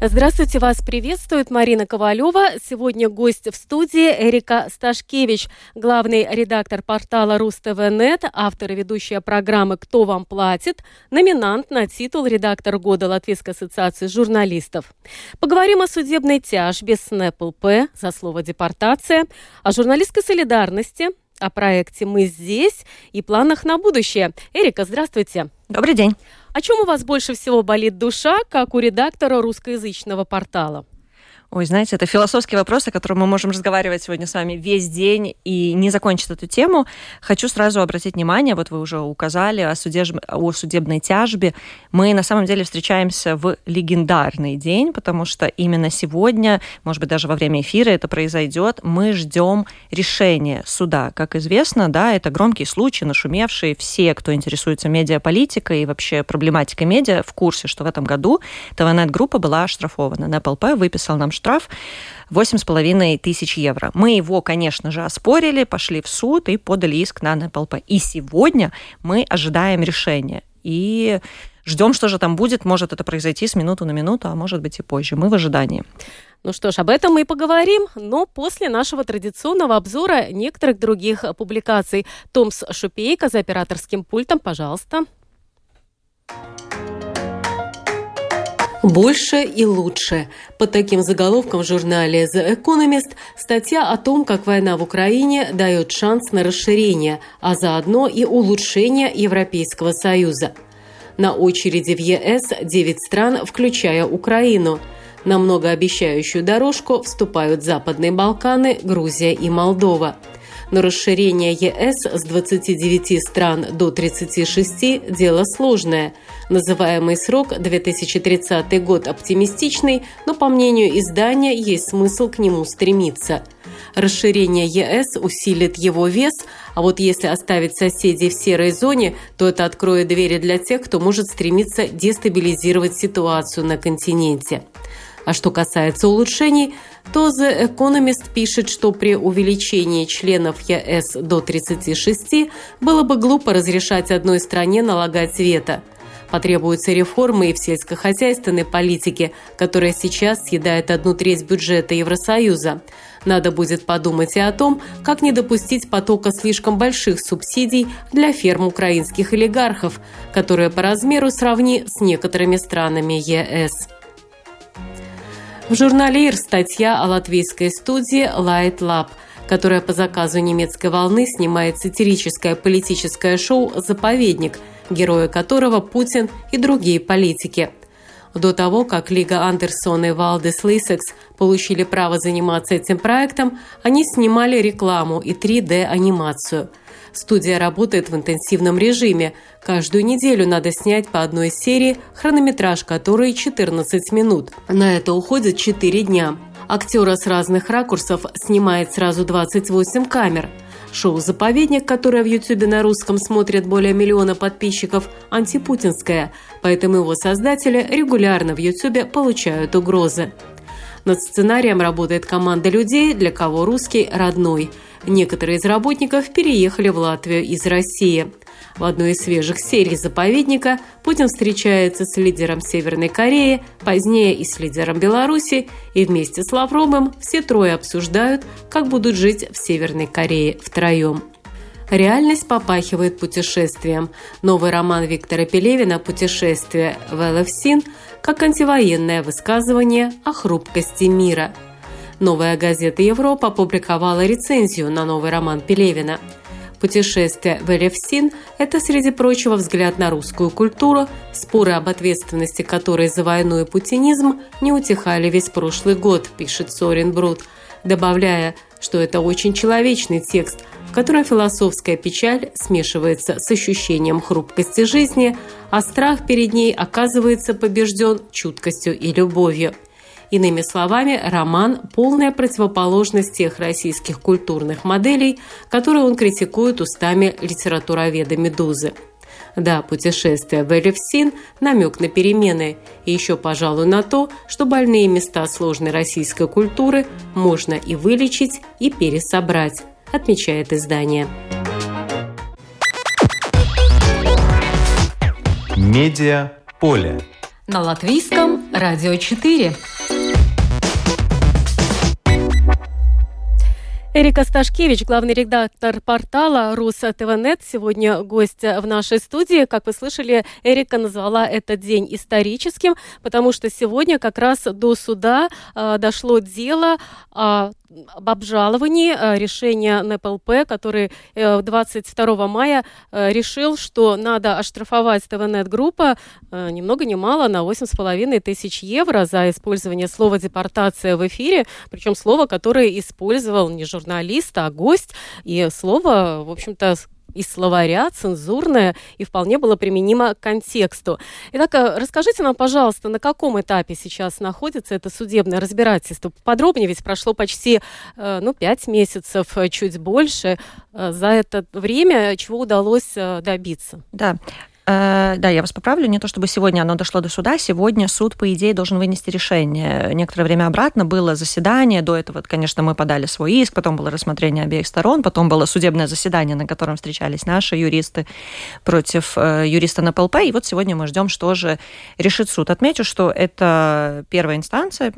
Здравствуйте, вас приветствует Марина Ковалева. Сегодня гость в студии Эрика Сташкевич, главный редактор портала РусТВНет, автор и ведущая программы «Кто вам платит», номинант на титул «Редактор года Латвийской ассоциации журналистов». Поговорим о судебной тяжбе с НЭПЛП за слово «депортация», о журналистской солидарности, о проекте «Мы здесь» и планах на будущее. Эрика, здравствуйте. Добрый день. О чем у вас больше всего болит душа, как у редактора русскоязычного портала? Ой, знаете, это философский вопрос, о котором мы можем разговаривать сегодня с вами весь день и не закончить эту тему. Хочу сразу обратить внимание, вот вы уже указали о, судеж... о судебной тяжбе. Мы на самом деле встречаемся в легендарный день, потому что именно сегодня, может быть, даже во время эфира это произойдет, мы ждем решения суда. Как известно, да, это громкий случай, нашумевший. Все, кто интересуется медиаполитикой и вообще проблематикой медиа, в курсе, что в этом году ТВНет-группа была оштрафована. НПЛП выписал нам штраф 8,5 тысяч евро. Мы его, конечно же, оспорили, пошли в суд и подали иск на НПЛП. И сегодня мы ожидаем решения. И ждем, что же там будет. Может это произойти с минуты на минуту, а может быть и позже. Мы в ожидании. Ну что ж, об этом мы и поговорим, но после нашего традиционного обзора некоторых других публикаций. Томс Шупейка за операторским пультом, пожалуйста. Больше и лучше. Под таким заголовком в журнале The Economist статья о том, как война в Украине дает шанс на расширение, а заодно и улучшение Европейского Союза. На очереди в ЕС 9 стран, включая Украину. На многообещающую дорожку вступают Западные Балканы, Грузия и Молдова – но расширение ЕС с 29 стран до 36 – дело сложное. Называемый срок 2030 год оптимистичный, но, по мнению издания, есть смысл к нему стремиться. Расширение ЕС усилит его вес, а вот если оставить соседей в серой зоне, то это откроет двери для тех, кто может стремиться дестабилизировать ситуацию на континенте. А что касается улучшений, то The Economist пишет, что при увеличении членов ЕС до 36 было бы глупо разрешать одной стране налагать вето. Потребуются реформы и в сельскохозяйственной политике, которая сейчас съедает одну треть бюджета Евросоюза. Надо будет подумать и о том, как не допустить потока слишком больших субсидий для ферм украинских олигархов, которые по размеру сравни с некоторыми странами ЕС. В журнале «Ир» статья о латвийской студии Light Lab, которая по заказу немецкой волны снимает сатирическое политическое шоу «Заповедник», герои которого Путин и другие политики. До того, как Лига Андерсон и Валдес Лисекс получили право заниматься этим проектом, они снимали рекламу и 3D-анимацию – Студия работает в интенсивном режиме. Каждую неделю надо снять по одной серии, хронометраж которой 14 минут. На это уходит 4 дня. Актера с разных ракурсов снимает сразу 28 камер. Шоу «Заповедник», которое в Ютубе на русском смотрят более миллиона подписчиков, антипутинское, поэтому его создатели регулярно в Ютубе получают угрозы. Над сценарием работает команда людей, для кого русский родной – Некоторые из работников переехали в Латвию из России. В одной из свежих серий «Заповедника» Путин встречается с лидером Северной Кореи, позднее и с лидером Беларуси, и вместе с Лавровым все трое обсуждают, как будут жить в Северной Корее втроем. Реальность попахивает путешествием. Новый роман Виктора Пелевина «Путешествие в Элевсин» как антивоенное высказывание о хрупкости мира – Новая газета «Европа» опубликовала рецензию на новый роман Пелевина. Путешествие в Элевсин – это, среди прочего, взгляд на русскую культуру, споры об ответственности которой за войну и путинизм не утихали весь прошлый год, пишет Сорин Брут, добавляя, что это очень человечный текст, в котором философская печаль смешивается с ощущением хрупкости жизни, а страх перед ней оказывается побежден чуткостью и любовью – Иными словами, роман – полная противоположность тех российских культурных моделей, которые он критикует устами литературоведа «Медузы». Да, путешествие в Элевсин – намек на перемены. И еще, пожалуй, на то, что больные места сложной российской культуры можно и вылечить, и пересобрать, отмечает издание. Медиа поле. На латвийском радио 4. Эрика Сташкевич, главный редактор портала Рус ТВНет, сегодня гость в нашей студии. Как вы слышали, Эрика назвала этот день историческим, потому что сегодня как раз до суда э, дошло дело о об обжаловании э, решения НПЛП, который 22 э, мая э, решил, что надо оштрафовать ТВНет группа ни много ни мало на 8,5 тысяч евро за использование слова «депортация» в эфире, причем слово, которое использовал не журналист, а гость, и слово, в общем-то, из словаря, цензурное и вполне было применимо к контексту. Итак, э, расскажите нам, пожалуйста, на каком этапе сейчас находится это судебное разбирательство? Подробнее, ведь прошло почти э, ну, пять месяцев, э, чуть больше. За это время чего удалось добиться? Да, Э, да, я вас поправлю. Не то чтобы сегодня оно дошло до суда. Сегодня суд, по идее, должен вынести решение. Некоторое время обратно было заседание. До этого, конечно, мы подали свой иск, потом было рассмотрение обеих сторон, потом было судебное заседание, на котором встречались наши юристы против э, юриста НПЛП. И вот сегодня мы ждем, что же решит суд. Отмечу, что это первая инстанция,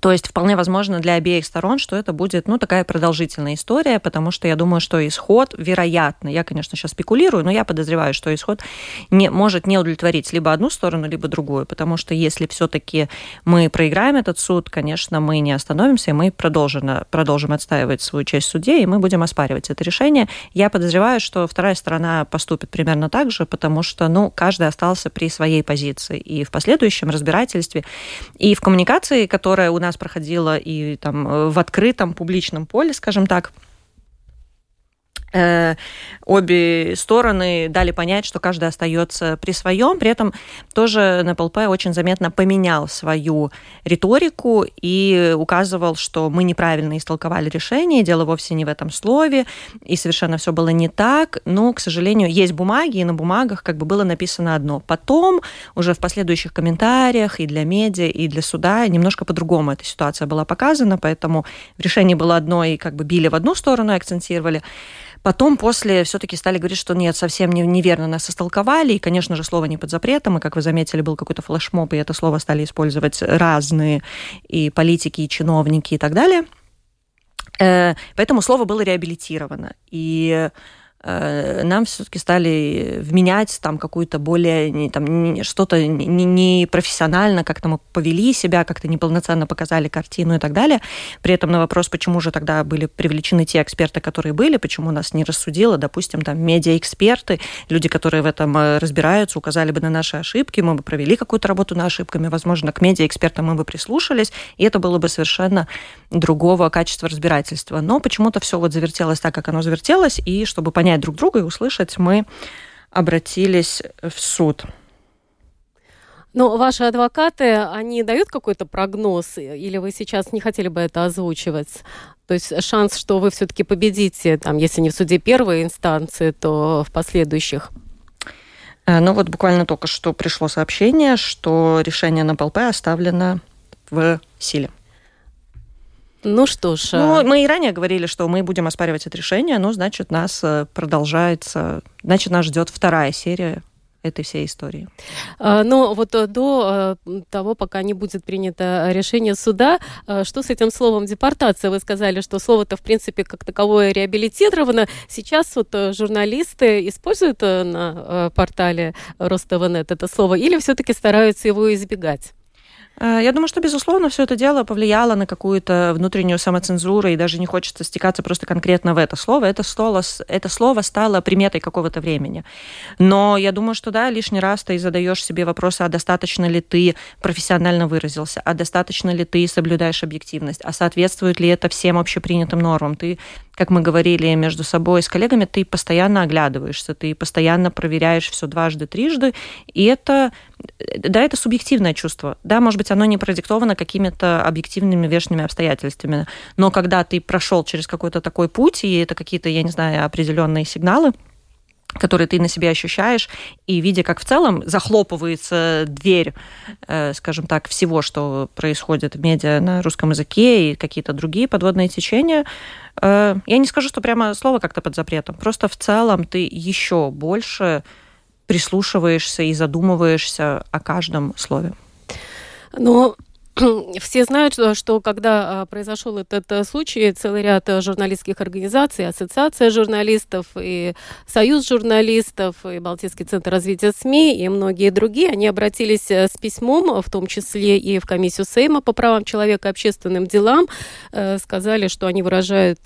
то есть вполне возможно для обеих сторон, что это будет, ну, такая продолжительная история, потому что я думаю, что исход, вероятно, я, конечно, сейчас спекулирую, но я подозреваю, что исход не, может не удовлетворить либо одну сторону, либо другую, потому что если все-таки мы проиграем этот суд, конечно, мы не остановимся, и мы продолжим, продолжим отстаивать свою честь в суде, и мы будем оспаривать это решение. Я подозреваю, что вторая сторона поступит примерно так же, потому что, ну, каждый остался при своей позиции. И в последующем разбирательстве, и в коммуникации, которая у нас проходила и там э, в открытом публичном поле, скажем так, обе стороны дали понять, что каждый остается при своем. При этом тоже НПЛП очень заметно поменял свою риторику и указывал, что мы неправильно истолковали решение, дело вовсе не в этом слове, и совершенно все было не так. Но, к сожалению, есть бумаги, и на бумагах как бы было написано одно. Потом, уже в последующих комментариях и для медиа, и для суда немножко по-другому эта ситуация была показана, поэтому решение было одно, и как бы били в одну сторону акцентировали. Потом после все-таки стали говорить, что нет, совсем не, неверно нас истолковали, и, конечно же, слово не под запретом, и, как вы заметили, был какой-то флешмоб, и это слово стали использовать разные и политики, и чиновники, и так далее. Э, поэтому слово было реабилитировано. И нам все-таки стали вменять там какую-то более, там, что-то не, не как-то мы повели себя, как-то неполноценно показали картину и так далее. При этом на вопрос, почему же тогда были привлечены те эксперты, которые были, почему нас не рассудило, допустим, там, медиаэксперты, люди, которые в этом э, разбираются, указали бы на наши ошибки, мы бы провели какую-то работу над ошибками, возможно, к медиаэкспертам мы бы прислушались, и это было бы совершенно другого качества разбирательства. Но почему-то все вот завертелось так, как оно завертелось, и чтобы понять, понять друг друга и услышать, мы обратились в суд. Но ваши адвокаты, они дают какой-то прогноз, или вы сейчас не хотели бы это озвучивать? То есть шанс, что вы все-таки победите, там, если не в суде первой инстанции, то в последующих? Э, ну вот буквально только что пришло сообщение, что решение на ПЛП оставлено в силе. Ну что ж. Ну, а мы и ранее говорили, что мы будем оспаривать это решение, но значит, нас э, продолжается, значит, нас ждет вторая серия этой всей истории. А, но вот э, до э, того, пока не будет принято решение суда, что с этим словом депортация? Вы сказали, что слово-то, в принципе, как таковое реабилитировано. Сейчас вот журналисты используют на портале Ростовнет это слово или все-таки стараются его избегать? Э, я думаю, что, безусловно, все это дело повлияло на какую-то внутреннюю самоцензуру, и даже не хочется стекаться просто конкретно в это слово. Это слово, это слово стало приметой какого-то времени. Но я думаю, что да, лишний раз ты задаешь себе вопрос, а достаточно ли ты профессионально выразился, а достаточно ли ты соблюдаешь объективность, а соответствует ли это всем общепринятым нормам. Ты как мы говорили между собой с коллегами, ты постоянно оглядываешься, ты постоянно проверяешь все дважды, трижды, и это, да, это субъективное чувство. Да, может быть, оно не продиктовано какими-то объективными внешними обстоятельствами, но когда ты прошел через какой-то такой путь, и это какие-то, я не знаю, определенные сигналы, который ты на себе ощущаешь, и видя, как в целом захлопывается дверь, э, скажем так, всего, что происходит в медиа на русском языке и какие-то другие подводные течения, э, я не скажу, что прямо слово как-то под запретом, просто в целом ты еще больше прислушиваешься и задумываешься о каждом слове. Но все знают, что, что когда а, произошел этот э, случай, целый ряд э, журналистских организаций, Ассоциация журналистов, и Союз журналистов, и Балтийский центр развития СМИ, и многие другие, они обратились э, с письмом, в том числе и в комиссию Сейма по правам человека и общественным делам, сказали, что они выражают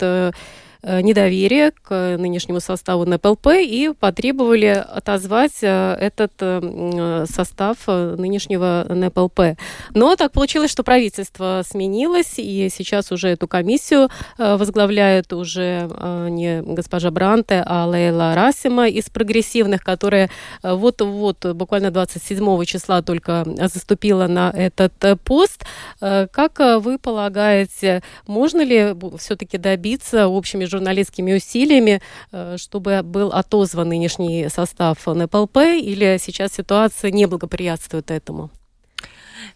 недоверие к нынешнему составу НПЛП и потребовали отозвать э, этот э, состав нынешнего НПЛП. Но так получилось, что правительство сменилось, и сейчас уже эту комиссию возглавляет уже не госпожа Бранте, а Лейла Расима из прогрессивных, которая вот-вот, буквально 27 числа только заступила на этот пост. Как вы полагаете, можно ли все-таки добиться общими журналистскими усилиями, э, чтобы был отозван нынешний состав НПЛП, или сейчас ситуация не благоприятствует этому?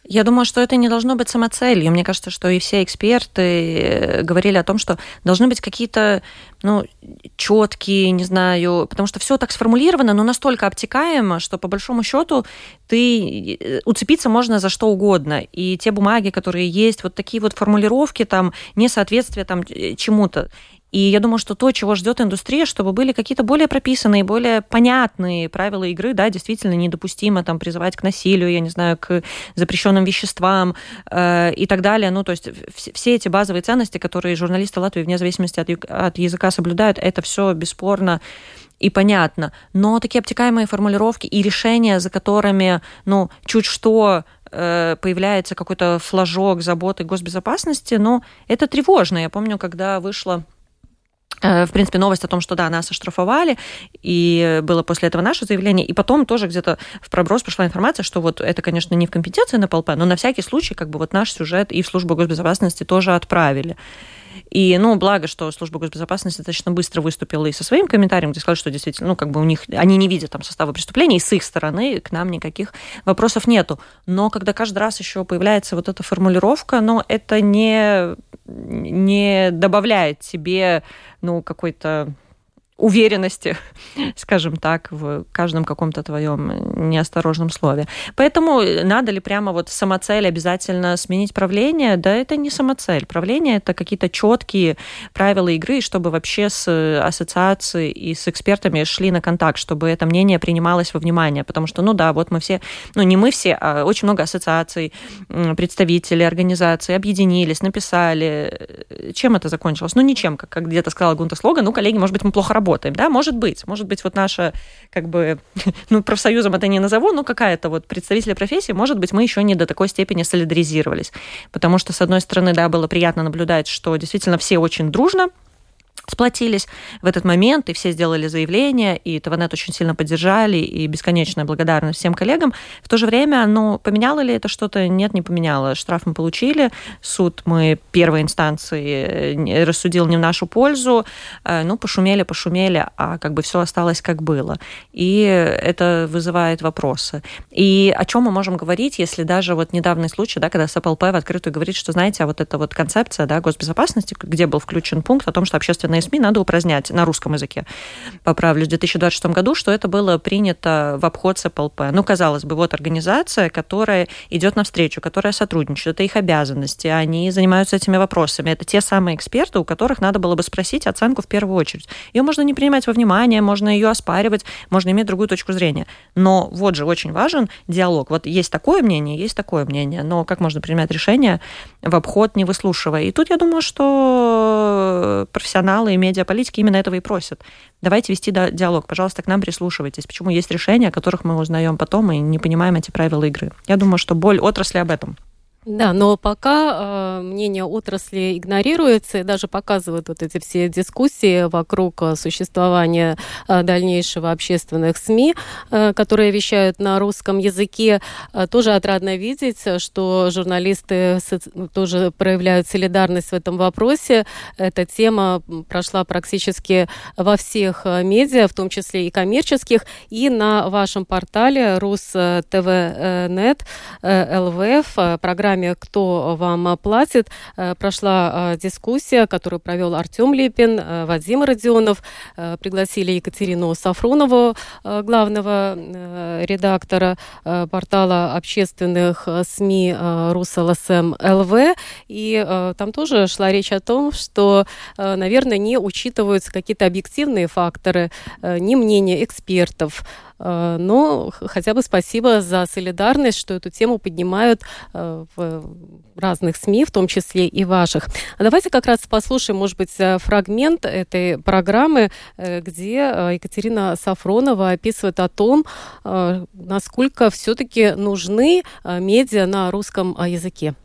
Я думаю, что это не должно быть самоцелью. Мне кажется, что и все эксперты э, говорили о том, что должны быть какие-то ну, четкие, не знаю, потому что все так сформулировано, но настолько обтекаемо, что по большому счету ты э, уцепиться можно за что угодно. И те бумаги, которые есть, вот такие вот формулировки, там, несоответствие там чему-то. И я думаю, что то, чего ждет индустрия, чтобы были какие-то более прописанные, более понятные правила игры, да, действительно недопустимо там призывать к насилию, я не знаю, к запрещенным веществам э, и так далее. Ну, то есть все эти базовые ценности, которые журналисты Латвии вне зависимости от, от языка соблюдают, это все бесспорно и понятно. Но такие обтекаемые формулировки и решения, за которыми, ну, чуть что э, появляется какой-то флажок заботы госбезопасности, ну, это тревожно. Я помню, когда вышла в принципе, новость о том, что да, нас оштрафовали, и было после этого наше заявление, и потом тоже где-то в проброс пришла информация, что вот это, конечно, не в компетенции на НПЛП, но на всякий случай как бы вот наш сюжет и в службу госбезопасности тоже отправили. И, ну, благо, что служба госбезопасности достаточно быстро выступила и со своим комментарием, где сказали, что действительно, ну, как бы у них, они не видят там состава преступления, и с их стороны к нам никаких вопросов нету. Но когда каждый раз еще появляется вот эта формулировка, но это не, не добавляет тебе, ну, какой-то уверенности, скажем так, в каждом каком-то твоем неосторожном слове. Поэтому надо ли прямо вот самоцель обязательно сменить правление? Да, это не самоцель. Правление это какие-то четкие правила игры, чтобы вообще с ассоциацией и с экспертами шли на контакт, чтобы это мнение принималось во внимание. Потому что, ну да, вот мы все, ну не мы все, а очень много ассоциаций, представителей, организаций объединились, написали. Чем это закончилось? Ну ничем, как, как где-то сказала Гунта Слога, ну, коллеги, может быть, мы плохо работаем работаем, да, может быть, может быть, вот наша, как бы, ну, профсоюзом это не назову, но какая-то вот представитель профессии, может быть, мы еще не до такой степени солидаризировались, потому что, с одной стороны, да, было приятно наблюдать, что действительно все очень дружно сплотились в этот момент, и все сделали заявление, и ТВНет очень сильно поддержали, и бесконечная благодарность всем коллегам. В то же время, ну, поменяло ли это что-то? Нет, не поменяло. Штраф мы получили, суд мы первой инстанции э, рассудил не в нашу пользу, э, ну, пошумели, пошумели, а как бы все осталось как было. И это вызывает вопросы. И о чем мы можем говорить, если даже вот недавний случай, да, когда СПЛП в открытую говорит, что, знаете, а вот эта вот концепция, да, госбезопасности, где был включен пункт о том, что общественные СМИ надо упразднять на русском языке. Поправлюсь, в 2026 году, что это было принято в обход СПЛП. Ну, казалось бы, вот организация, которая идет навстречу, которая сотрудничает, это их обязанности, они занимаются этими вопросами. Это те самые эксперты, у которых надо было бы спросить оценку в первую очередь. Ее можно не принимать во внимание, можно ее оспаривать, можно иметь другую точку зрения. Но вот же очень важен диалог. Вот есть такое мнение, есть такое мнение, но как можно принимать решение в обход, не выслушивая? И тут я думаю, что профессионалы и медиаполитики именно этого и просят. Давайте вести диалог, пожалуйста, к нам прислушивайтесь. Почему есть решения, о которых мы узнаем потом и не понимаем эти правила игры. Я думаю, что боль отрасли об этом. Да, но пока э, мнение отрасли игнорируется и даже показывают вот эти все дискуссии вокруг э, существования э, дальнейшего общественных СМИ, э, которые вещают на русском языке. Э, тоже отрадно видеть, что журналисты тоже проявляют солидарность в этом вопросе. Эта тема прошла практически во всех э, медиа, в том числе и коммерческих, и на вашем портале РусТВ.нет э, ЛВФ программа программе «Кто вам платит» э, прошла э, дискуссия, которую провел Артем Липин, э, Вадим Родионов. Пригласили Екатерину Сафронову, главного редактора портала общественных СМИ «РусЛСМ ЛВ». И там тоже шла речь о том, что, наверное, не учитываются какие-то объективные факторы, ни мнения экспертов, Э, но хотя бы спасибо за солидарность, что эту тему поднимают э, в разных СМИ, в том числе и ваших. А давайте как раз послушаем, может быть, э, фрагмент этой программы, где Екатерина Сафронова описывает о том, насколько все-таки нужны медиа на русском языке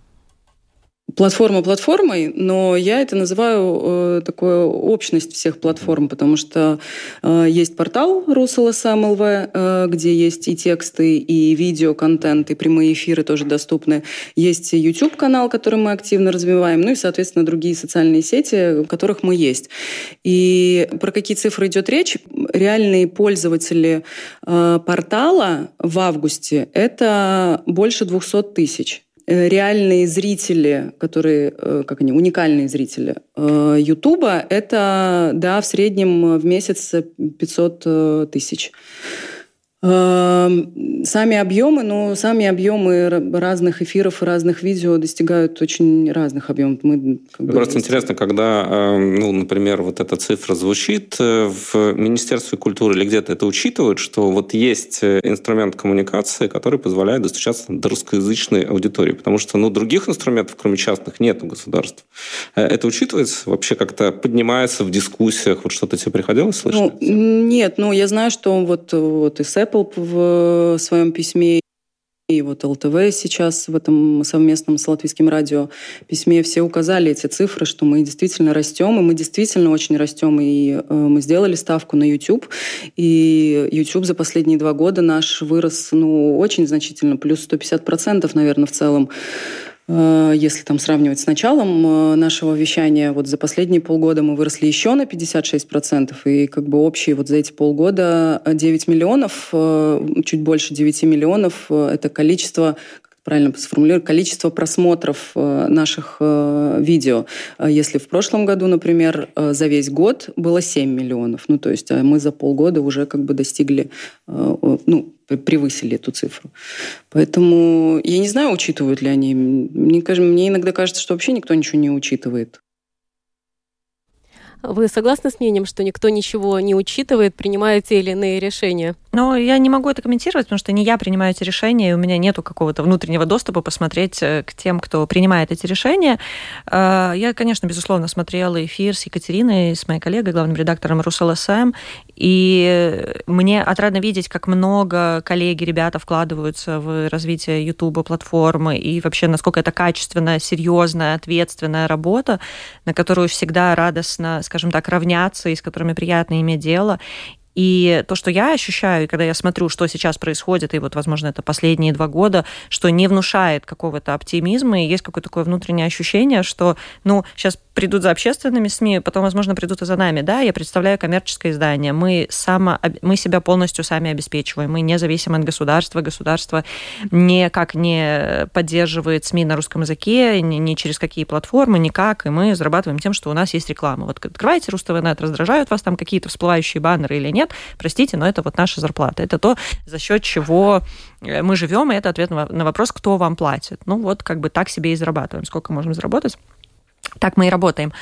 платформа платформой, но я это называю э, такой общность всех платформ, потому что э, есть портал РусЛСМЛВ, э, где есть и тексты, и видео-контент, и прямые эфиры тоже доступны. Есть YouTube-канал, который мы активно развиваем, ну и, соответственно, другие социальные сети, в которых мы есть. И про какие цифры идет речь? Реальные пользователи э, портала в августе – это больше 200 тысяч. Э, реальные зрители, которые, э, как они, уникальные зрители э, Ютуба, это, да, в среднем в месяц 500 тысяч. Эм, сами объемы, ну, сами объемы разных эфиров и разных видео достигают очень разных объемов. Мы, как бы, Просто есть... интересно, когда, эм, ну, например, вот эта цифра звучит э, в Министерстве культуры или где-то это учитывают, что вот есть э, инструмент коммуникации, который позволяет достучаться до русскоязычной аудитории, потому что, ну, других инструментов, кроме частных, нет у государства. Э, это учитывается? Вообще как-то поднимается в дискуссиях? Вот что-то тебе приходилось слышать? Ну, нет, ну, я знаю, что вот, вот и Apple в своем письме, и вот ЛТВ сейчас в этом совместном с латвийским радио письме все указали эти цифры, что мы действительно растем, и мы действительно очень растем, и э, мы сделали ставку на YouTube, и YouTube за последние два года наш вырос ну, очень значительно, плюс 150%, наверное, в целом. Э, если там сравнивать с началом э, нашего вещания, вот за последние полгода мы выросли еще на 56%, и как бы общие вот за эти полгода 9 миллионов, э, чуть больше 9 миллионов, это количество правильно сформулировать, количество просмотров наших видео. Если в прошлом году, например, за весь год было 7 миллионов, ну то есть мы за полгода уже как бы достигли, ну, превысили эту цифру. Поэтому я не знаю, учитывают ли они. Мне, мне иногда кажется, что вообще никто ничего не учитывает. Вы согласны с мнением, что никто ничего не учитывает, принимая те или иные решения? Но я не могу это комментировать, потому что не я принимаю эти решения, и у меня нету какого-то внутреннего доступа посмотреть э, к тем, кто принимает эти решения. Э, я, конечно, безусловно, смотрела эфир с Екатериной, с моей коллегой, главным редактором РусЛСМ, и мне отрадно видеть, как много коллеги, ребята вкладываются в развитие YouTube платформы и вообще насколько это качественная, серьезная, ответственная работа, на которую всегда радостно, скажем так, равняться и с которыми приятно иметь дело. И то, что я ощущаю, и когда я смотрю, что сейчас происходит, и вот, возможно, это последние два года, что не внушает какого-то оптимизма, и есть какое-то такое внутреннее ощущение, что, ну, сейчас придут за общественными СМИ, потом, возможно, придут и за нами. Да, я представляю коммерческое издание. Мы, само, мы себя полностью сами обеспечиваем. Мы не зависим от государства. Государство никак не поддерживает СМИ на русском языке, ни, ни через какие платформы, никак. И мы зарабатываем тем, что у нас есть реклама. Вот открываете Руставнет, раздражают вас там какие-то всплывающие баннеры или нет, простите, но это вот наша зарплата. Это то, за счет чего э, мы живем, и это ответ на вопрос, кто вам платит. Ну вот как бы так себе и зарабатываем. Сколько можем заработать? Так мы и работаем.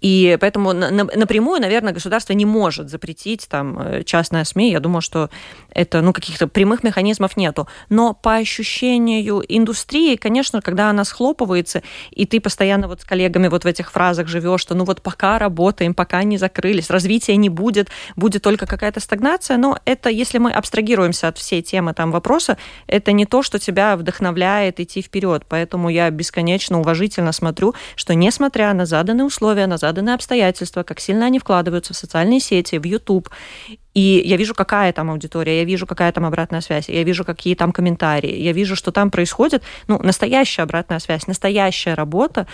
И поэтому напрямую, наверное, государство не может запретить там э, частное СМИ. Я думаю, что это, ну, каких-то прямых механизмов нету. Но по ощущению индустрии, конечно, когда она схлопывается, и ты постоянно вот с коллегами вот в этих фразах живешь, что ну вот пока работаем, пока не закрылись, развития не будет, будет только какая-то стагнация, но это, если мы абстрагируемся от всей темы там вопроса, это не то, что тебя вдохновляет идти вперед. Поэтому я бесконечно уважительно смотрю, что несмотря несмотря на заданные условия, на заданные обстоятельства, как сильно они вкладываются в социальные сети, в YouTube. И я вижу, какая там аудитория, я вижу, какая там обратная связь, я вижу, какие там комментарии, я вижу, что там происходит, ну, настоящая обратная связь, настоящая работа.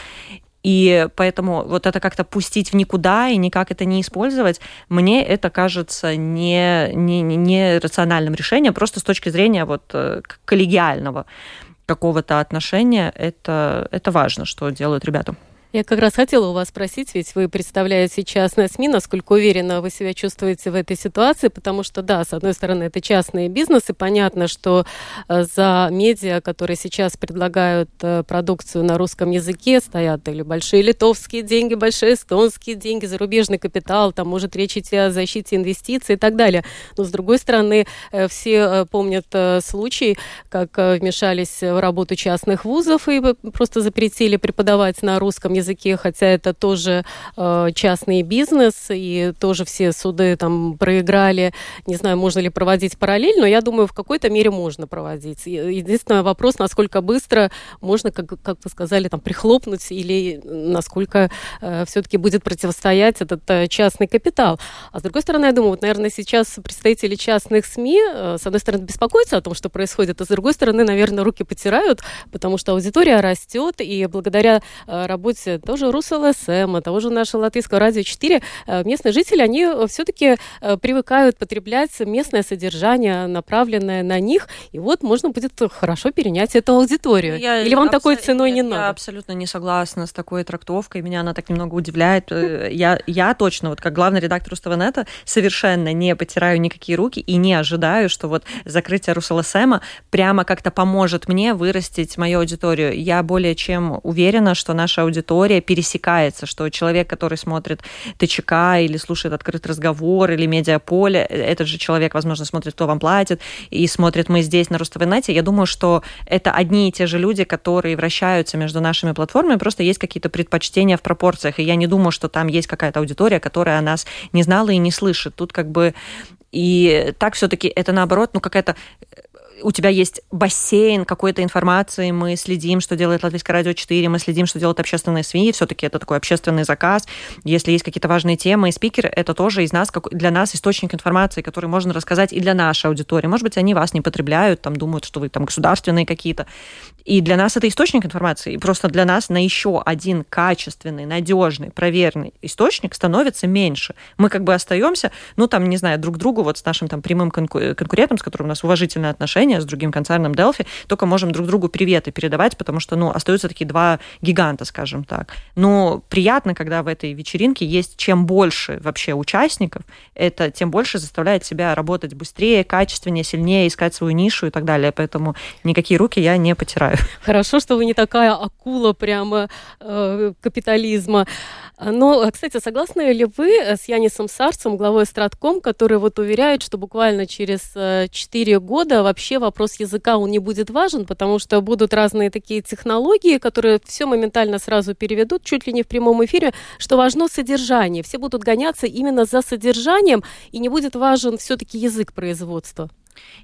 И поэтому вот это как-то пустить в никуда и никак это не использовать, мне это кажется не, не, не рациональным решением, просто с точки зрения вот э, коллегиального какого-то отношения, это, это важно, что делают ребята. Я как раз хотела у вас спросить, ведь вы представляете частные СМИ, насколько уверенно вы себя чувствуете в этой ситуации, потому что, да, с одной стороны, это частные бизнесы, понятно, что э, за медиа, которые сейчас предлагают э, продукцию на русском языке, стоят или большие литовские деньги, большие эстонские деньги, зарубежный капитал, там может речь идти о защите инвестиций и так далее. Но, с другой стороны, э, все помнят случай, как вмешались в работу частных вузов и просто запретили преподавать на русском языке языке, хотя это тоже э, частный бизнес, и тоже все суды там проиграли. Не знаю, можно ли проводить параллель, но я думаю, в какой-то мере можно проводить. Единственный вопрос, насколько быстро можно, как, как вы сказали, там прихлопнуть, или насколько э, все-таки будет противостоять этот э, частный капитал. А с другой стороны, я думаю, вот, наверное, сейчас представители частных СМИ, э, с одной стороны, беспокоятся о том, что происходит, а с другой стороны, наверное, руки потирают, потому что аудитория растет, и благодаря э, работе тоже РусЛСМ, того же нашего Латвийского радио 4, э, местные жители, они э, все-таки э, привыкают потреблять местное содержание, направленное на них, и вот можно будет хорошо перенять эту аудиторию. Я Или вам абс... такой ценой не я надо? Я абсолютно не согласна с такой трактовкой, меня она так немного удивляет. Я, я точно, вот как главный редактор Уставанета, совершенно не потираю никакие руки и не ожидаю, что вот закрытие РусЛСМа прямо как-то поможет мне вырастить мою аудиторию. Я более чем уверена, что наша аудитория аудитория пересекается, что человек, который смотрит ТЧК или слушает открытый разговор или медиаполе, этот же человек, возможно, смотрит «Кто вам платит» и смотрит «Мы здесь» на Руставенете, я думаю, что это одни и те же люди, которые вращаются между нашими платформами, просто есть какие-то предпочтения в пропорциях, и я не думаю, что там есть какая-то аудитория, которая нас не знала и не слышит. Тут как бы и так все-таки это наоборот, ну какая-то у тебя есть бассейн какой-то информации, мы следим, что делает Латвийское радио 4, мы следим, что делают общественные СМИ, все-таки это такой общественный заказ. Если есть какие-то важные темы и спикеры, это тоже из нас, для нас источник информации, который можно рассказать и для нашей аудитории. Может быть, они вас не потребляют, там думают, что вы там государственные какие-то. И для нас это источник информации. И просто для нас на еще один качественный, надежный, проверенный источник становится меньше. Мы как бы остаемся, ну там, не знаю, друг другу, вот с нашим там прямым конкурентом, с которым у нас уважительные отношения, отношения с другим концерном Delphi, только можем друг другу приветы передавать, потому что, ну, остаются такие два гиганта, скажем так. Но приятно, когда в этой вечеринке есть чем больше вообще участников, это тем больше заставляет себя работать быстрее, качественнее, сильнее, искать свою нишу и так далее. Поэтому никакие руки я не потираю. Хорошо, что вы не такая акула прямо э, капитализма. Но, кстати, согласны ли вы с Янисом Сарцем, главой Стратком, который вот уверяет, что буквально через 4 э, года вообще вообще вопрос языка, он не будет важен, потому что будут разные такие технологии, которые все моментально сразу переведут, чуть ли не в прямом эфире, что важно содержание. Все будут гоняться именно за содержанием, и не будет важен все-таки язык производства.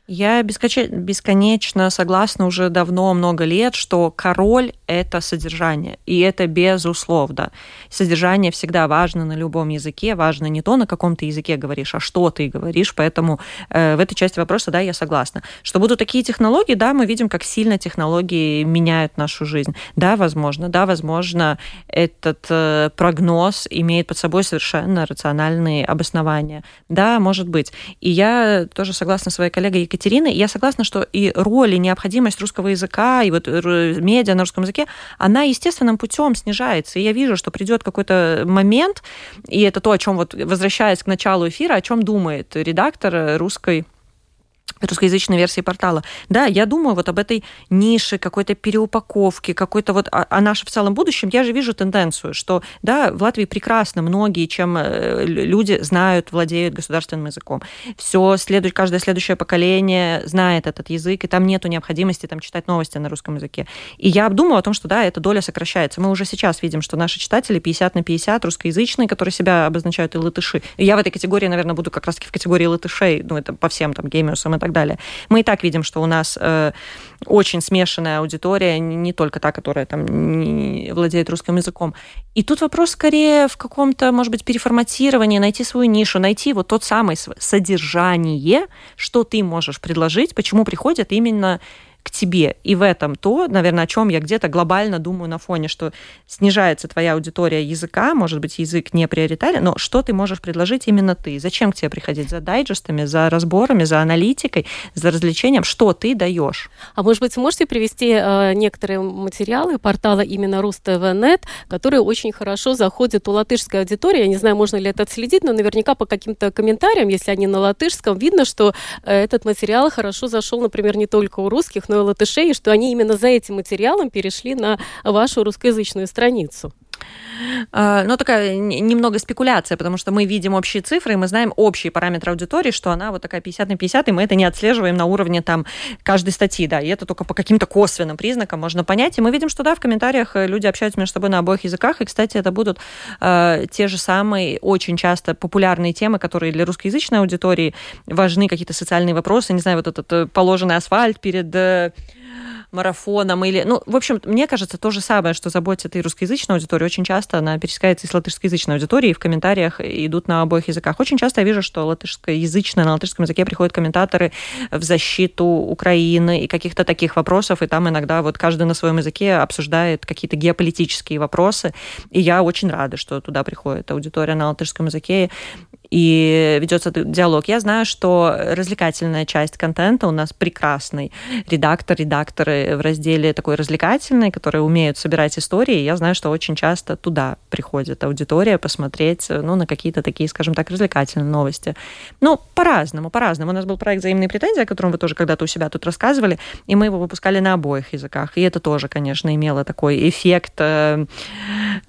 Я бесконечно согласна уже давно, много лет, что король – это содержание, и это безусловно. Содержание всегда важно на любом языке, важно не то, на каком ты языке говоришь, а что ты говоришь, поэтому э, в этой части вопроса, да, я согласна. Что будут такие технологии, да, мы видим, как сильно технологии меняют нашу жизнь. Да, возможно, да, возможно, этот э, прогноз имеет под собой совершенно рациональные обоснования. Да, может быть. И я тоже согласна своей коллегой Екатерины. Я согласна, что и роль, и необходимость русского языка, и вот медиа на русском языке, она естественным путем снижается. И я вижу, что придет какой-то момент, и это то, о чем вот возвращаясь к началу эфира, о чем думает редактор русской русскоязычной версии портала. Да, я думаю вот об этой нише, какой-то переупаковке, какой-то вот о, о нашем в целом будущем. Я же вижу тенденцию, что, да, в Латвии прекрасно многие, чем э, люди знают, владеют государственным языком. Все, следует, каждое следующее поколение знает этот язык, и там нету необходимости там читать новости на русском языке. И я думаю о том, что, да, эта доля сокращается. Мы уже сейчас видим, что наши читатели 50 на 50 русскоязычные, которые себя обозначают и латыши. И я в этой категории, наверное, буду как раз-таки в категории латышей, ну, это по всем там геймиусам и так далее. Мы и так видим, что у нас э, очень смешанная аудитория, не только та, которая там владеет русским языком. И тут вопрос скорее в каком-то, может быть, переформатировании, найти свою нишу, найти вот тот самый содержание, что ты можешь предложить, почему приходят именно к тебе. И в этом то, наверное, о чем я где-то глобально думаю на фоне, что снижается твоя аудитория языка, может быть, язык не приоритарен, но что ты можешь предложить именно ты? Зачем к тебе приходить? За дайджестами, за разборами, за аналитикой, за развлечением? Что ты даешь? А может быть, можете привести э, некоторые материалы портала именно РусТВНет, которые очень хорошо заходят у латышской аудитории? Я не знаю, можно ли это отследить, но наверняка по каким-то комментариям, если они на латышском, видно, что э, этот материал хорошо зашел, например, не только у русских, латышей, и что они именно за этим материалом перешли на вашу русскоязычную страницу. А, ну, такая немного спекуляция, потому что мы видим общие цифры, и мы знаем общие параметры аудитории, что она вот такая 50 на 50, и мы это не отслеживаем на уровне там каждой статьи, да, и это только по каким-то косвенным признакам можно понять. И мы видим, что да, в комментариях э, люди общаются между собой на обоих языках, и, кстати, это будут э, те же самые очень часто популярные темы, которые для русскоязычной аудитории важны, какие-то социальные вопросы, не знаю, вот этот э, положенный асфальт перед э, марафоном или... Ну, в общем, мне кажется, то же самое, что заботит и русскоязычную аудиторию. Очень часто она пересекается и с латышскоязычной аудиторией, и в комментариях идут на обоих языках. Очень часто я вижу, что латышскоязычно, на латышском языке приходят комментаторы в защиту Украины и каких-то таких вопросов, и там иногда вот каждый на своем языке обсуждает какие-то геополитические вопросы. И я очень рада, что туда приходит аудитория на латышском языке и ведется диалог. Я знаю, что развлекательная часть контента у нас прекрасный. Редактор, редакторы в разделе такой развлекательный, которые умеют собирать истории. Я знаю, что очень часто туда приходит аудитория посмотреть ну, на какие-то такие, скажем так, развлекательные новости. Ну, по-разному, по-разному. У нас был проект «Взаимные претензии», о котором вы тоже когда-то у себя тут рассказывали, и мы его выпускали на обоих языках. И это тоже, конечно, имело такой эффект э,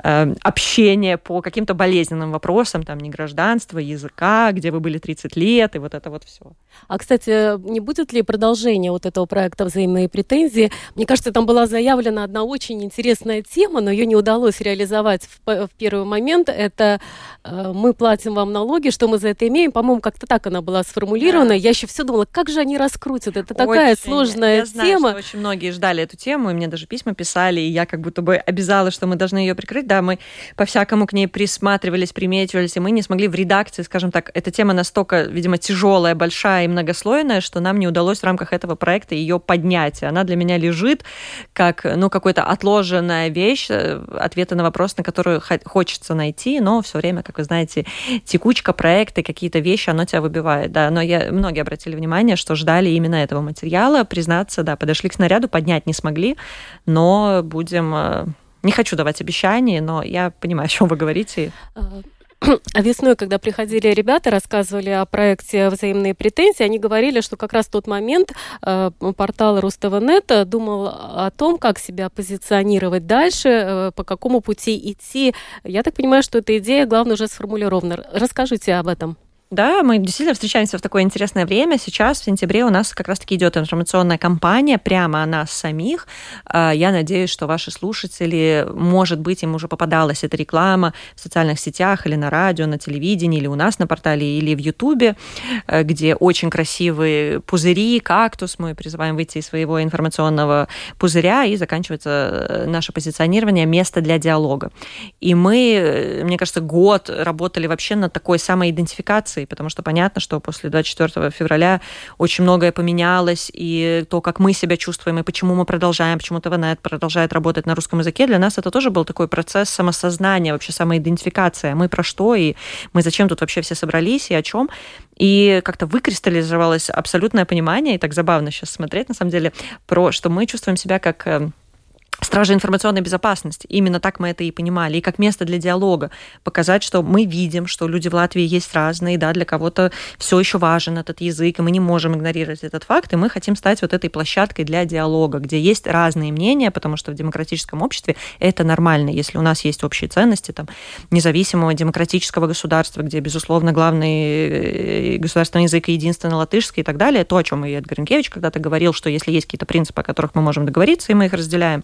э, общения по каким-то болезненным вопросам, там, не гражданство, языка, где вы были 30 лет, и вот это вот все. А, кстати, не будет ли продолжение вот этого проекта «Взаимные претензии»? Мне кажется, там была заявлена одна очень интересная тема, но ее не удалось реализовать в, в первый момент. Это э, «Мы платим вам налоги, что мы за это имеем?» По-моему, как-то так она была сформулирована. Да. Я еще все думала, как же они раскрутят? Это такая очень, сложная я знаю, Что очень многие ждали эту тему, и мне даже письма писали, и я как будто бы обязала, что мы должны ее прикрыть. Да, мы по-всякому к ней присматривались, приметивались, и мы не смогли в редакции, скажем так, эта тема настолько, видимо, тяжелая, большая и многослойная, что нам не удалось в рамках этого проекта ее поднять. Она для меня лежит как, ну, какая-то отложенная вещь, э, ответы на вопрос, на которую хочется найти, но все время, как вы знаете, текучка, проекты, какие-то вещи, оно тебя выбивает, да. Но я, многие обратили внимание, что ждали именно этого материала, признаться, да, подошли к снаряду, поднять не смогли, но будем э, не хочу давать обещания, но я понимаю, о чем вы говорите. А, весной, когда приходили ребята, рассказывали о проекте «Взаимные претензии», они говорили, что как раз в тот момент э, портал Рустова.нет думал о том, как себя позиционировать дальше, э, по какому пути идти. Я так понимаю, что эта идея, главное, уже сформулирована. Расскажите об этом. Да, мы действительно встречаемся в такое интересное время. Сейчас, в сентябре, у нас как раз-таки идет информационная кампания прямо о нас самих. А, я надеюсь, что ваши слушатели, может быть, им уже попадалась эта реклама в социальных сетях или на радио, на телевидении, или у нас на портале, или в Ютубе, э, где очень красивые пузыри, кактус. Мы призываем выйти из своего информационного пузыря и заканчивается э, наше позиционирование «Место для диалога». И мы, э, мне кажется, год работали вообще над такой самоидентификацией реакцией, потому что понятно, что после 24 февраля очень многое поменялось, и то, как мы себя чувствуем, и почему мы продолжаем, почему ТВНет продолжает работать на русском языке, для нас это тоже был такой процесс самосознания, вообще самоидентификация. Мы про что, и мы зачем тут вообще все собрались, и о чем. И как-то выкристаллизовалось абсолютное понимание, и так забавно сейчас смотреть, на самом деле, про что мы чувствуем себя как э, стражи информационной безопасности. Именно так мы это и понимали. И как место для диалога. Показать, что мы видим, что люди в Латвии есть разные, да, для кого-то все еще важен этот язык, и мы не можем игнорировать этот факт, и мы хотим стать вот этой площадкой для диалога, где есть разные мнения, потому что в демократическом обществе это нормально. Если у нас есть общие ценности, там, независимого демократического государства, где, безусловно, главный э, государственный язык единственный латышский и так далее, то, о чем и Эдгар Инкевич когда-то говорил, что если есть какие-то принципы, о которых мы можем договориться, и мы их разделяем,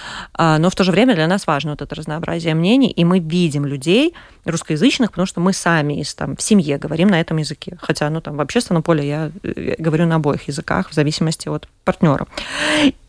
но в то же время для нас важно вот это разнообразие мнений, и мы видим людей русскоязычных, потому что мы сами из, там, в семье говорим на этом языке. Хотя, ну, там, в общественном поле я э, говорю на обоих языках, в зависимости от партнера.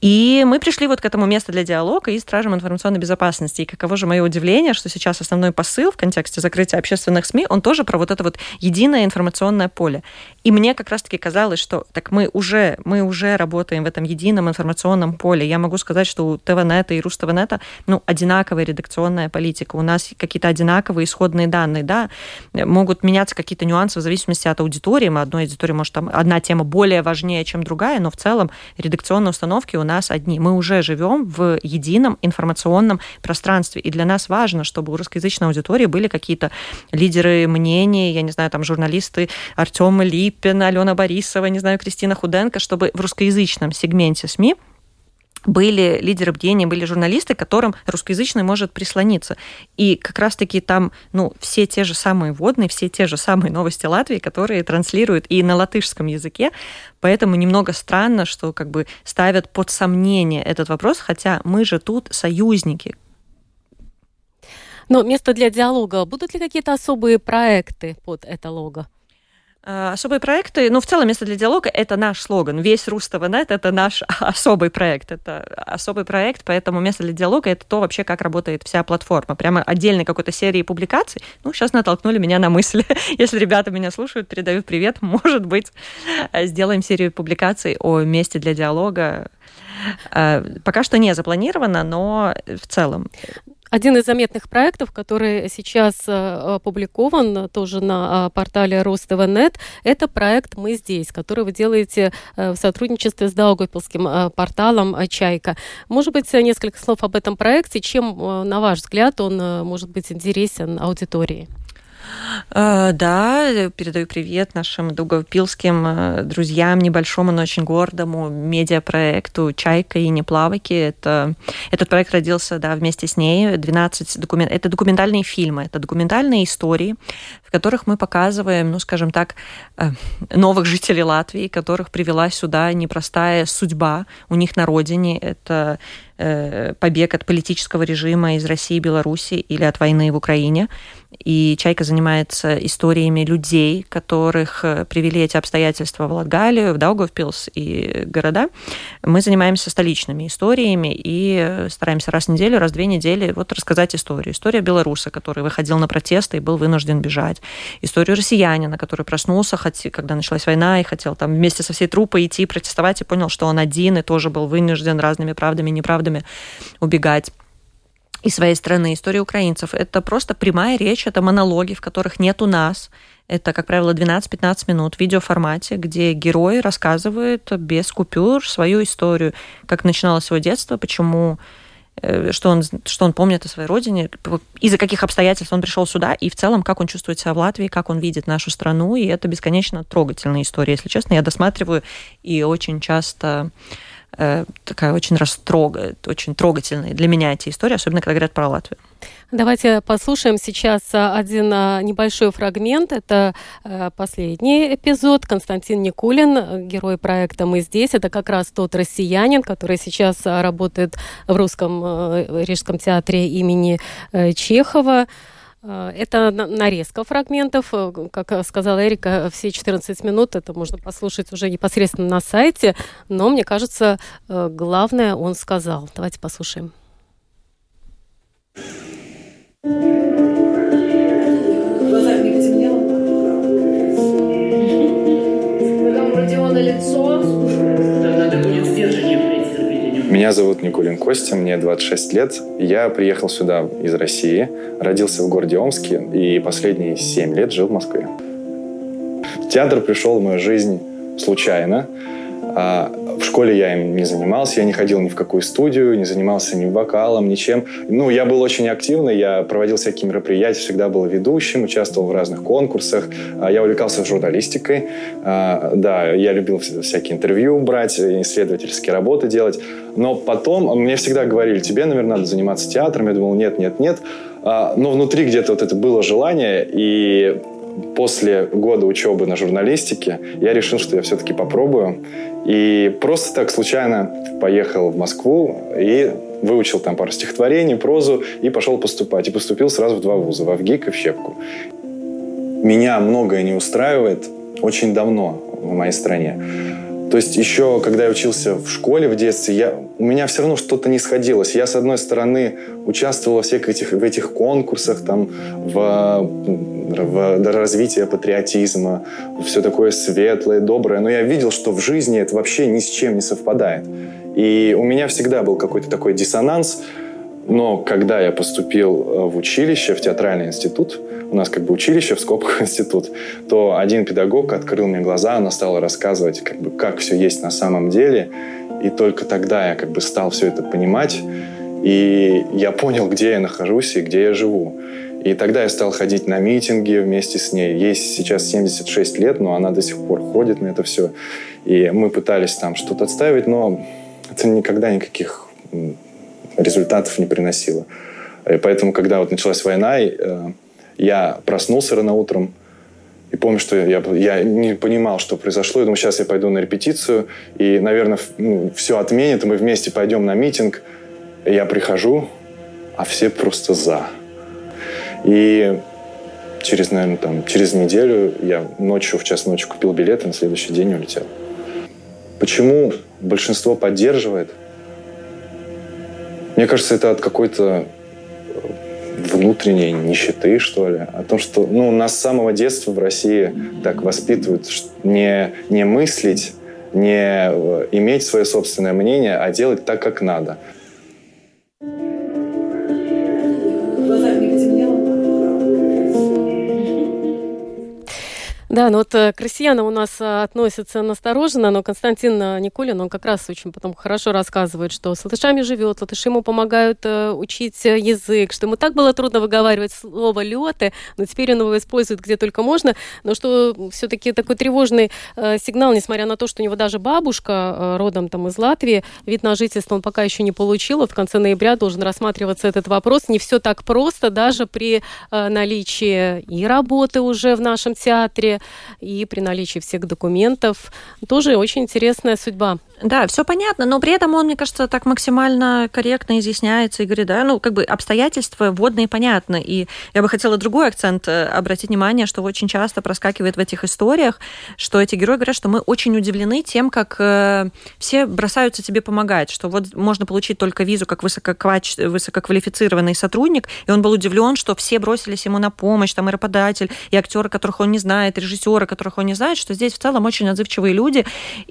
И мы пришли вот к этому месту для диалога и стражам информационной безопасности. И каково же мое удивление, что сейчас основной посыл в контексте закрытия общественных СМИ, он тоже про вот это вот единое информационное поле. И мне как раз-таки казалось, что так мы уже, мы уже работаем в этом едином информационном поле. Я могу сказать, что у ТВНет и Руставнета ну, одинаковая редакционная политика. У нас какие-то одинаковые исходные данные, да, могут меняться какие-то нюансы в зависимости от аудитории. Мы одной аудитории, может, там одна тема более важнее, чем другая, но в целом редакционные установки у нас одни. Мы уже живем в едином информационном пространстве, и для нас важно, чтобы у русскоязычной аудитории были какие-то лидеры мнений, я не знаю, там журналисты Артем Липин, Алена Борисова, не знаю, Кристина Худенко, чтобы в русскоязычном сегменте СМИ были лидеры бдения, были журналисты, которым русскоязычный может прислониться. И как раз-таки там ну, все те же самые водные, все те же самые новости Латвии, которые транслируют и на латышском языке. Поэтому немного странно, что как бы ставят под сомнение этот вопрос, хотя мы же тут союзники. Но место для диалога. Будут ли какие-то особые проекты под это лого? А, особые проекты, ну, в целом, место для диалога – это наш слоган. Весь Руставнет – это наш особый проект. Это особый проект, поэтому место для диалога – это то вообще, как работает вся платформа. Прямо отдельной какой-то серии публикаций. Ну, сейчас натолкнули меня на мысли. Если ребята меня слушают, передаю привет. Может быть, сделаем серию публикаций о месте для диалога. А, пока что не запланировано, но в целом. Один из заметных проектов, который сейчас э, опубликован тоже на а, портале Ростова.нет, это проект «Мы здесь», который вы делаете э, в сотрудничестве с Даугавпилским э, порталом «Чайка». Может быть, несколько слов об этом проекте. Чем, на ваш взгляд, он может быть интересен аудитории? А, да, передаю привет нашим дуговпилским э, друзьям, небольшому, но очень гордому медиапроекту «Чайка и не плаваки». Это, этот проект родился да, вместе с ней. 12 документ... Это документальные фильмы, это документальные истории, в которых мы показываем, ну, скажем так, э, новых жителей Латвии, которых привела сюда непростая судьба у них на родине. Это Э, побег от политического режима из России и Беларуси или от войны в Украине. И «Чайка» занимается историями людей, которых э, привели эти обстоятельства в Латгалию, в Даугавпилс и города. Мы занимаемся столичными историями и э, стараемся раз в неделю, раз в две недели вот рассказать историю. История белоруса, который выходил на протесты и был вынужден бежать. Историю россиянина, который проснулся, когда началась война, и хотел там вместе со всей труппой идти протестовать, и понял, что он один, и тоже был вынужден разными правдами и неправдами методами убегать из своей страны. История украинцев – это просто прямая речь, это монологи, в которых нет у нас. Это, как правило, 12-15 минут в видеоформате, где герой рассказывает без купюр свою историю, как начиналось его детство, почему э, что он, что он помнит о своей родине, из-за каких обстоятельств он пришел сюда, и в целом, как он чувствует себя в Латвии, как он видит нашу страну, и это бесконечно трогательная история, если честно. Я досматриваю и очень часто такая очень растрогает, очень трогательная для меня эти истории, особенно когда говорят про Латвию. Давайте послушаем сейчас э, один э, небольшой фрагмент. Это последний эпизод. Константин Никулин, герой проекта «Мы здесь». Это как раз тот россиянин, который сейчас работает в Русском Рижском театре имени Чехова. Э, это нарезка фрагментов. Э, как сказала Эрика, все 14 минут это можно послушать уже непосредственно на сайте. Но мне кажется, э, главное он сказал. Давайте послушаем. Меня зовут Никулин Костя, мне 26 лет. Я приехал сюда из России, родился в городе Омске и последние 7 лет жил в Москве. Театр пришел в мою жизнь случайно. Школе я им не занимался, я не ходил ни в какую студию, не занимался ни вокалом, ничем. Ну, я был очень активный, я проводил всякие мероприятия, всегда был ведущим, участвовал в разных конкурсах. А, я увлекался журналистикой. А, да, я любил всякие интервью брать, исследовательские работы делать. Но потом мне всегда говорили, тебе, наверное, надо заниматься театром. Я думал, нет, нет, нет. А, но внутри где-то вот это было желание, и после года учебы на журналистике я решил, что я все-таки попробую. И просто так случайно поехал в Москву и выучил там пару стихотворений, прозу и пошел поступать. И поступил сразу в два вуза, в Авгик и в Щепку. Меня многое не устраивает очень давно в моей стране. То есть еще, когда я учился в школе в детстве, я, у меня все равно что-то не сходилось. Я, с одной стороны, участвовал во всех этих, в этих конкурсах, там, в, в развитии патриотизма, все такое светлое, доброе, но я видел, что в жизни это вообще ни с чем не совпадает. И у меня всегда был какой-то такой диссонанс, но когда я поступил э, в училище, в театральный институт, у нас как бы училище, в скобках институт, то один педагог открыл мне глаза, она стала рассказывать, как бы, как все есть на самом деле. И только тогда я как бы стал все это понимать, и я понял, где я нахожусь и где я живу. И тогда я стал ходить на митинги вместе с ней. Ей сейчас 76 лет, но она до сих пор ходит на это все. И мы пытались там что-то отставить, но это никогда никаких результатов не приносило. И поэтому, когда вот началась война, э, я проснулся рано утром, и помню, что я, я не понимал, что произошло. Я думаю, сейчас я пойду на репетицию, и, наверное, ну, все отменят, и мы вместе пойдем на митинг. И я прихожу, а все просто за. И через, наверное, там, через неделю я ночью, в час ночи купил билет и на следующий день улетел. Почему большинство поддерживает? Мне кажется, это от какой-то внутренней нищеты, что ли, о том, что ну, нас с самого детства в России так воспитывают не, не мыслить, не э, иметь свое собственное мнение, а делать так, как надо. Да, ну вот э, к россиянам у нас э, относятся настороженно, но Константин э, Никулин, он как раз очень потом хорошо рассказывает, что с латышами живет, латыши ему помогают учить язык, что ему так было трудно выговаривать слово «лёты», но теперь он его использует где только можно, но что все-таки такой тревожный сигнал, несмотря на то, что у него даже бабушка родом там из Латвии, вид на жительство он пока еще не получил, вот в конце ноября должен рассматриваться этот вопрос. Не все так просто, даже при наличии и работы уже в нашем театре, и при наличии всех документов. Тоже очень интересная судьба. Да, все понятно, но при этом он, мне кажется, так максимально корректно изъясняется и говорит, да, ну, как бы обстоятельства водные понятны. И я бы хотела другой акцент э, обратить внимание, что очень часто проскакивает в этих историях, что эти герои говорят, что мы очень удивлены тем, как э, все бросаются тебе помогать, что вот можно получить только визу как высококвач... высококвалифицированный сотрудник, и он был удивлен, что все бросились ему на помощь, там и работодатель, и актеры, которых он не знает, и режиссеры, которых он не знает, что здесь в целом очень отзывчивые люди,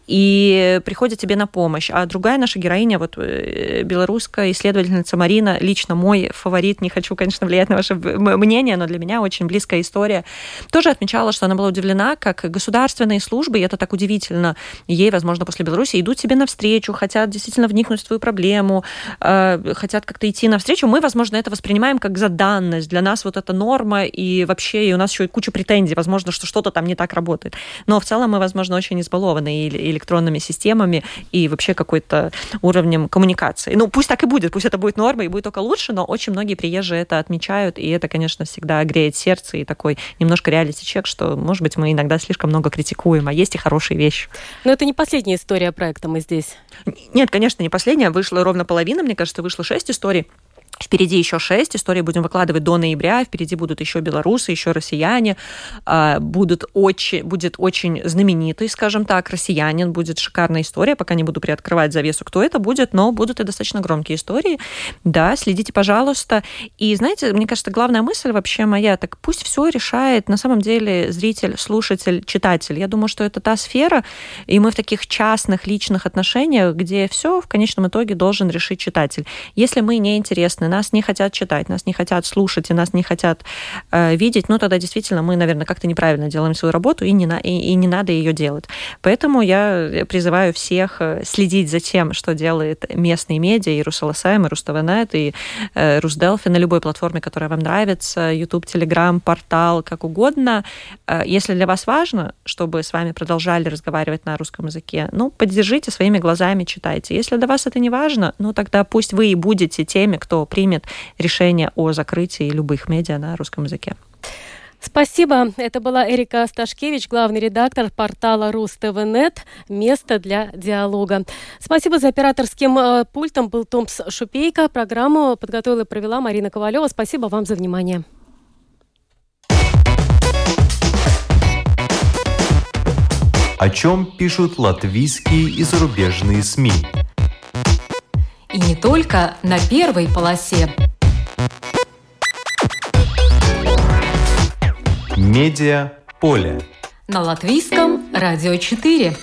и приходят тебе на помощь. А другая наша героиня, вот э, белорусская исследовательница Марина, лично мой фаворит, не хочу, конечно, влиять на ваше мнение, но для меня очень близкая история, тоже отмечала, что она была удивлена, как государственные службы, и это так удивительно, ей, возможно, после Беларуси, идут тебе навстречу, хотят действительно вникнуть в твою проблему, э, хотят как-то идти навстречу. Мы, возможно, это воспринимаем как за данность. Для нас вот это норма, и вообще и у нас еще и куча претензий, возможно, что что-то там не так работает. Но в целом мы, возможно, очень избалованы электронными системами, и вообще какой-то уровнем коммуникации. Ну, пусть так и будет, пусть это будет нормой и будет только лучше, но очень многие приезжие это отмечают, и это, конечно, всегда греет сердце и такой немножко реалити-чек, что, может быть, мы иногда слишком много критикуем, а есть и хорошие вещи. Но это не последняя история проекта «Мы здесь». Нет, конечно, не последняя. Вышла ровно половина, мне кажется, вышло шесть историй. Впереди еще шесть историй будем выкладывать до ноября. Впереди будут еще белорусы, еще россияне. А, будут очень, будет очень знаменитый, скажем так, россиянин. Будет шикарная история. Пока не буду приоткрывать завесу, кто это будет, но будут и достаточно громкие истории. Да, следите, пожалуйста. И знаете, мне кажется, главная мысль вообще моя, так пусть все решает на самом деле зритель, слушатель, читатель. Я думаю, что это та сфера, и мы в таких частных, личных отношениях, где все в конечном итоге должен решить читатель. Если мы не интересны нас не хотят читать, нас не хотят слушать и нас не хотят э, видеть, ну тогда действительно мы, наверное, как-то неправильно делаем свою работу и не, на, и, и не надо ее делать. Поэтому я призываю всех э, следить за тем, что делает местные медиа, и РусЛСМ, и РусТВНет, и э, РусДелфи на любой платформе, которая вам нравится, YouTube, Telegram, портал, как угодно. Э, если для вас важно, чтобы с вами продолжали разговаривать на русском языке, ну, поддержите своими глазами, читайте. Если для вас это не важно, ну, тогда пусть вы и будете теми, кто примет решение о закрытии любых медиа на русском языке. Спасибо. Это была Эрика Сташкевич, главный редактор портала РусТВНет «Место для диалога». Спасибо за операторским э, пультом. Был Томс Шупейко. Программу подготовила и провела Марина Ковалева. Спасибо вам за внимание. О чем пишут латвийские и зарубежные СМИ. И не только на первой полосе. Медиа поле. На латвийском радио 4.